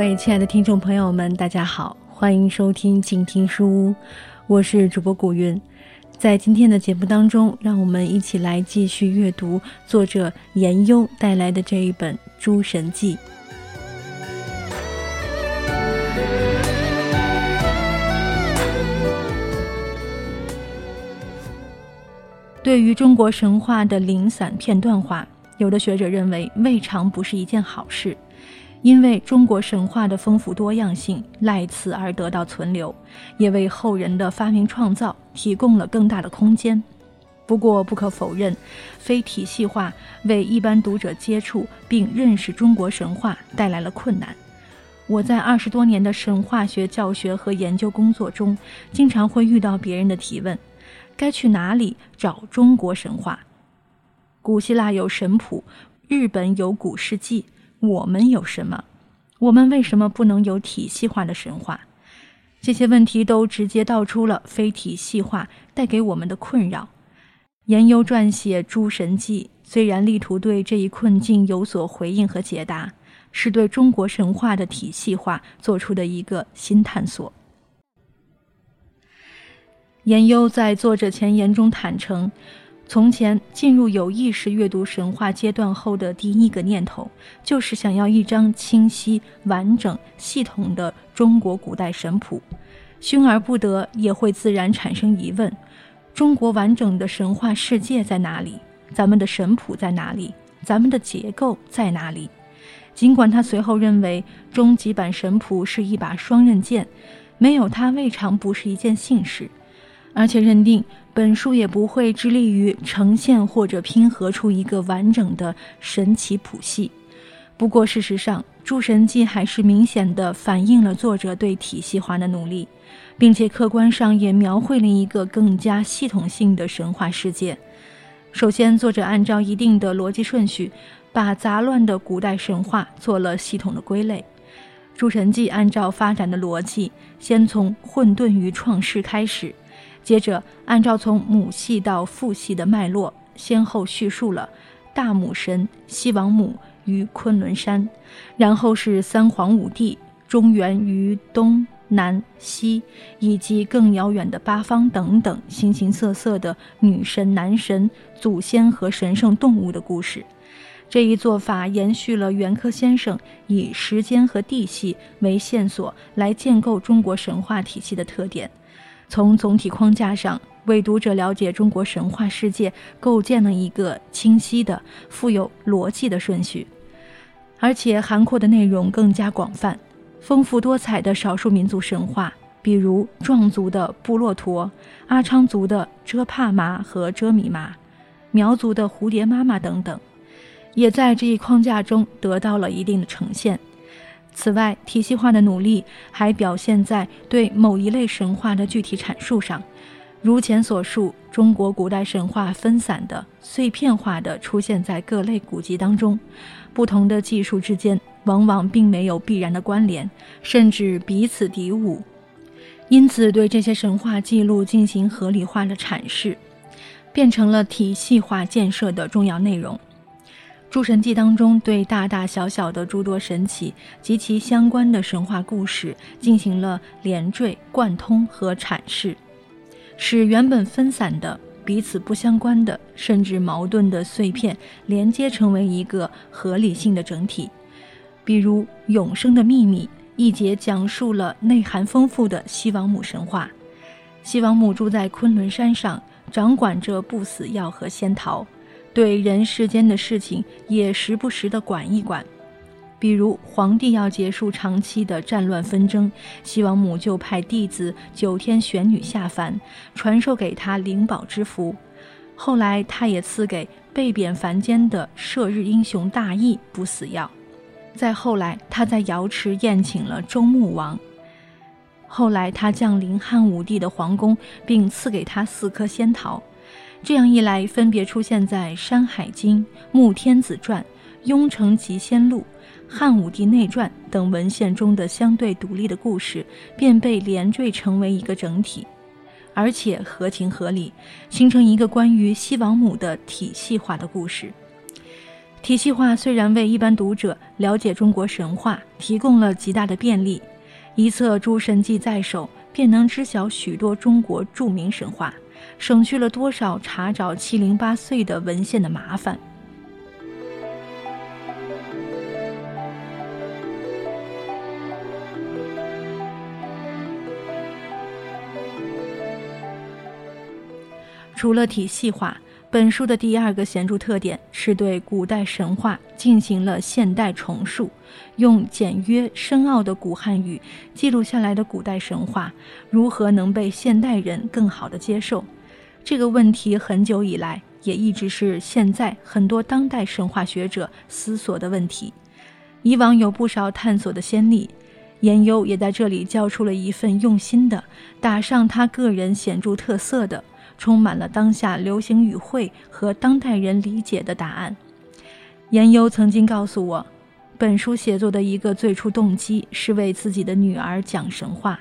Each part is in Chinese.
各位亲爱的听众朋友们，大家好，欢迎收听静听书屋，我是主播古云。在今天的节目当中，让我们一起来继续阅读作者严优带来的这一本《诸神记》。对于中国神话的零散片段化，有的学者认为未尝不是一件好事。因为中国神话的丰富多样性赖此而得到存留，也为后人的发明创造提供了更大的空间。不过，不可否认，非体系化为一般读者接触并认识中国神话带来了困难。我在二十多年的神话学教学和研究工作中，经常会遇到别人的提问：该去哪里找中国神话？古希腊有神谱，日本有古世纪。我们有什么？我们为什么不能有体系化的神话？这些问题都直接道出了非体系化带给我们的困扰。研优撰写《诸神记》，虽然力图对这一困境有所回应和解答，是对中国神话的体系化做出的一个新探索。研优在作者前言中坦诚。从前进入有意识阅读神话阶段后的第一个念头，就是想要一张清晰、完整、系统的中国古代神谱。熏而不得，也会自然产生疑问：中国完整的神话世界在哪里？咱们的神谱在哪里？咱们的结构在哪里？尽管他随后认为终极版神谱是一把双刃剑，没有它未尝不是一件幸事。而且认定本书也不会致力于呈现或者拼合出一个完整的神奇谱系。不过，事实上，《诸神记》还是明显的反映了作者对体系化的努力，并且客观上也描绘了一个更加系统性的神话世界。首先，作者按照一定的逻辑顺序，把杂乱的古代神话做了系统的归类。《诸神记》按照发展的逻辑，先从混沌与创世开始。接着，按照从母系到父系的脉络，先后叙述了大母神西王母于昆仑山，然后是三皇五帝、中原于东南西，以及更遥远的八方等等形形色色的女神、男神、祖先和神圣动物的故事。这一做法延续了袁科先生以时间和地系为线索来建构中国神话体系的特点。从总体框架上为读者了解中国神话世界构建了一个清晰的、富有逻辑的顺序，而且涵括的内容更加广泛、丰富多彩的少数民族神话，比如壮族的部落驼、阿昌族的遮帕麻和遮米麻、苗族的蝴蝶妈妈等等，也在这一框架中得到了一定的呈现。此外，体系化的努力还表现在对某一类神话的具体阐述上。如前所述，中国古代神话分散的、碎片化的出现在各类古籍当中，不同的技术之间往往并没有必然的关联，甚至彼此敌伍。因此，对这些神话记录进行合理化的阐释，变成了体系化建设的重要内容。《诸神记》当中对大大小小的诸多神奇及其相关的神话故事进行了连缀、贯通和阐释，使原本分散的、彼此不相关的，甚至矛盾的碎片连接成为一个合理性的整体。比如《永生的秘密》一节讲述了内涵丰富的西王母神话。西王母住在昆仑山上，掌管着不死药和仙桃。对人世间的事情也时不时的管一管，比如皇帝要结束长期的战乱纷争，西王母就派弟子九天玄女下凡，传授给他灵宝之符。后来，他也赐给被贬凡间的射日英雄大义不死药。再后来，他在瑶池宴请了周穆王。后来，他降临汉武帝的皇宫，并赐给他四颗仙桃。这样一来，分别出现在《山海经》《穆天子传》《雍城集仙录》《汉武帝内传》等文献中的相对独立的故事，便被连缀成为一个整体，而且合情合理，形成一个关于西王母的体系化的故事。体系化虽然为一般读者了解中国神话提供了极大的便利，一册《诸神记》在手，便能知晓许多中国著名神话，省去了多少查找七零八碎的文献的麻烦。除了体系化。本书的第二个显著特点是对古代神话进行了现代重述，用简约深奥的古汉语记录下来的古代神话如何能被现代人更好的接受？这个问题很久以来也一直是现在很多当代神话学者思索的问题。以往有不少探索的先例，严优也在这里交出了一份用心的、打上他个人显著特色的。充满了当下流行语汇和当代人理解的答案。严优曾经告诉我，本书写作的一个最初动机是为自己的女儿讲神话，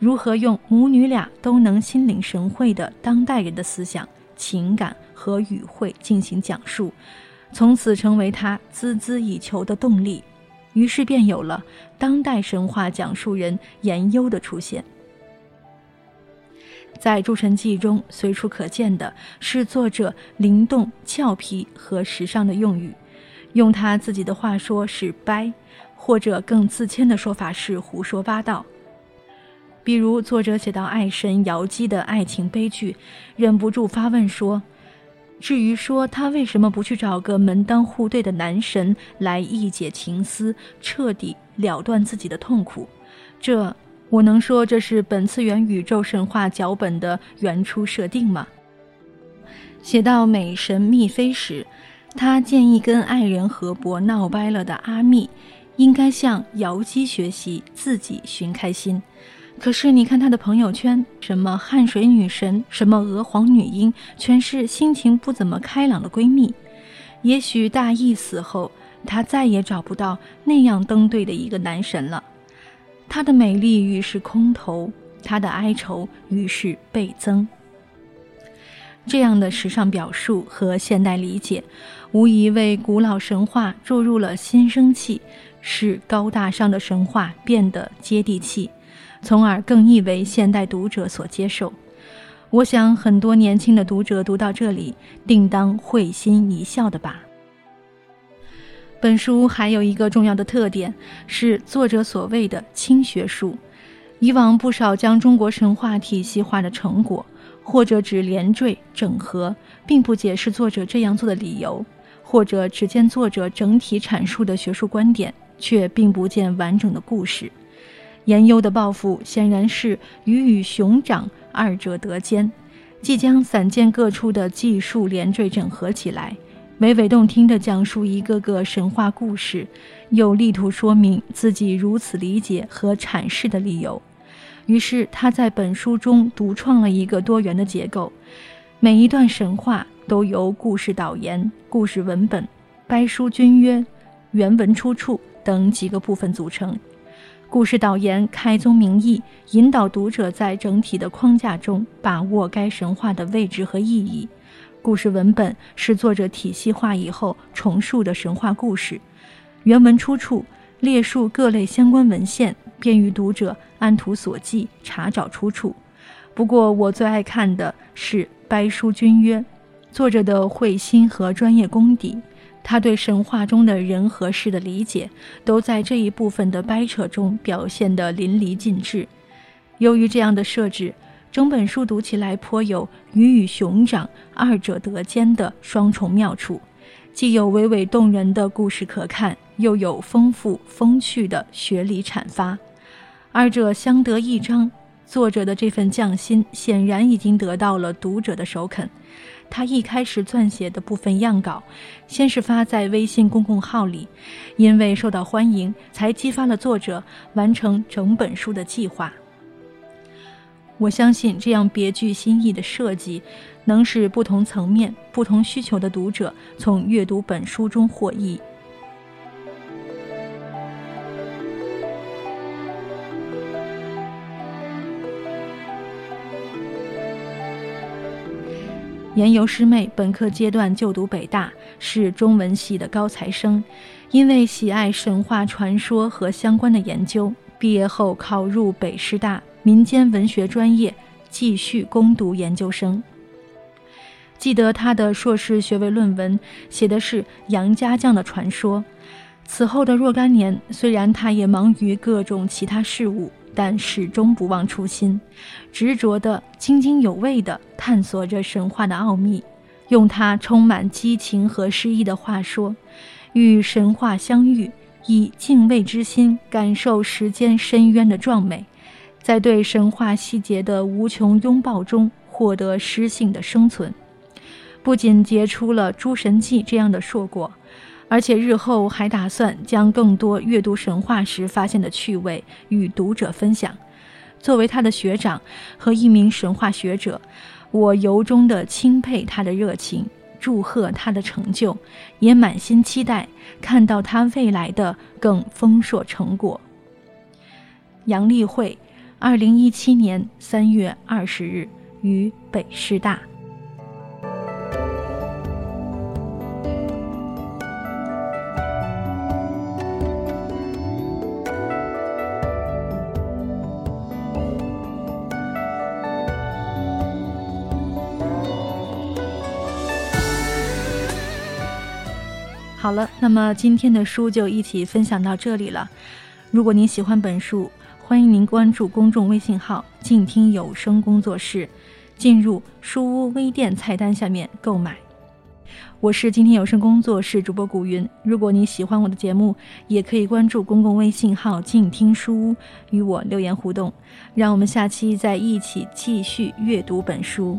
如何用母女俩都能心领神会的当代人的思想、情感和语汇进行讲述，从此成为他孜孜以求的动力。于是便有了当代神话讲述人严优的出现。在《诸神记》中，随处可见的是作者灵动、俏皮和时尚的用语，用他自己的话说是“掰”，或者更自谦的说法是“胡说八道”。比如，作者写到爱神瑶姬的爱情悲剧，忍不住发问说：“至于说他为什么不去找个门当户对的男神来一解情思，彻底了断自己的痛苦？”这。我能说这是本次元宇宙神话脚本的原初设定吗？写到美神密妃时，他建议跟爱人河伯闹掰了的阿密，应该向瑶姬学习，自己寻开心。可是你看他的朋友圈，什么汉水女神，什么娥皇女英，全是心情不怎么开朗的闺蜜。也许大义死后，她再也找不到那样登对的一个男神了。她的美丽于是空投，她的哀愁于是倍增。这样的时尚表述和现代理解，无疑为古老神话注入了新生气，使高大上的神话变得接地气，从而更易为现代读者所接受。我想，很多年轻的读者读到这里，定当会心一笑的吧。本书还有一个重要的特点，是作者所谓的轻学术。以往不少将中国神话体系化的成果，或者只连缀整合，并不解释作者这样做的理由，或者只见作者整体阐述的学术观点，却并不见完整的故事。严优的抱负显然是鱼与熊掌二者得兼，即将散见各处的技术连缀整合起来。娓娓动听地讲述一个个神话故事，又力图说明自己如此理解和阐释的理由。于是他在本书中独创了一个多元的结构，每一段神话都由故事导言、故事文本、掰书君约、原文出处等几个部分组成。故事导言开宗明义，引导读者在整体的框架中把握该神话的位置和意义。故事文本是作者体系化以后重述的神话故事，原文出处列述各类相关文献，便于读者按图索骥查找出处。不过，我最爱看的是《掰书君约》，作者的慧心和专业功底，他对神话中的人和事的理解，都在这一部分的掰扯中表现得淋漓尽致。由于这样的设置。整本书读起来颇有鱼与熊掌二者得兼的双重妙处，既有娓娓动人的故事可看，又有丰富风趣的学理阐发，二者相得益彰。作者的这份匠心显然已经得到了读者的首肯。他一开始撰写的部分样稿，先是发在微信公共号里，因为受到欢迎，才激发了作者完成整本书的计划。我相信这样别具新意的设计，能使不同层面、不同需求的读者从阅读本书中获益。言由师妹本科阶段就读北大，是中文系的高材生，因为喜爱神话传说和相关的研究，毕业后考入北师大民间文学专业，继续攻读研究生。记得他的硕士学位论文写的是杨家将的传说。此后的若干年，虽然他也忙于各种其他事务，但始终不忘初心，执着地、津津有味地探索着神话的奥秘。用他充满激情和诗意的话说：“与神话相遇，以敬畏之心感受时间深渊的壮美，在对神话细节的无穷拥抱中获得诗性的生存。不仅结出了《诸神记》这样的硕果。”而且日后还打算将更多阅读神话时发现的趣味与读者分享。作为他的学长和一名神话学者，我由衷地钦佩他的热情，祝贺他的成就，也满心期待看到他未来的更丰硕成果。杨丽慧，二零一七年三月二十日于北师大。好了，那么今天的书就一起分享到这里了。如果您喜欢本书，欢迎您关注公众微信号“静听有声工作室”，进入书屋微店菜单下面购买。我是今天有声工作室主播古云。如果您喜欢我的节目，也可以关注公共微信号“静听书屋”与我留言互动。让我们下期再一起继续阅读本书。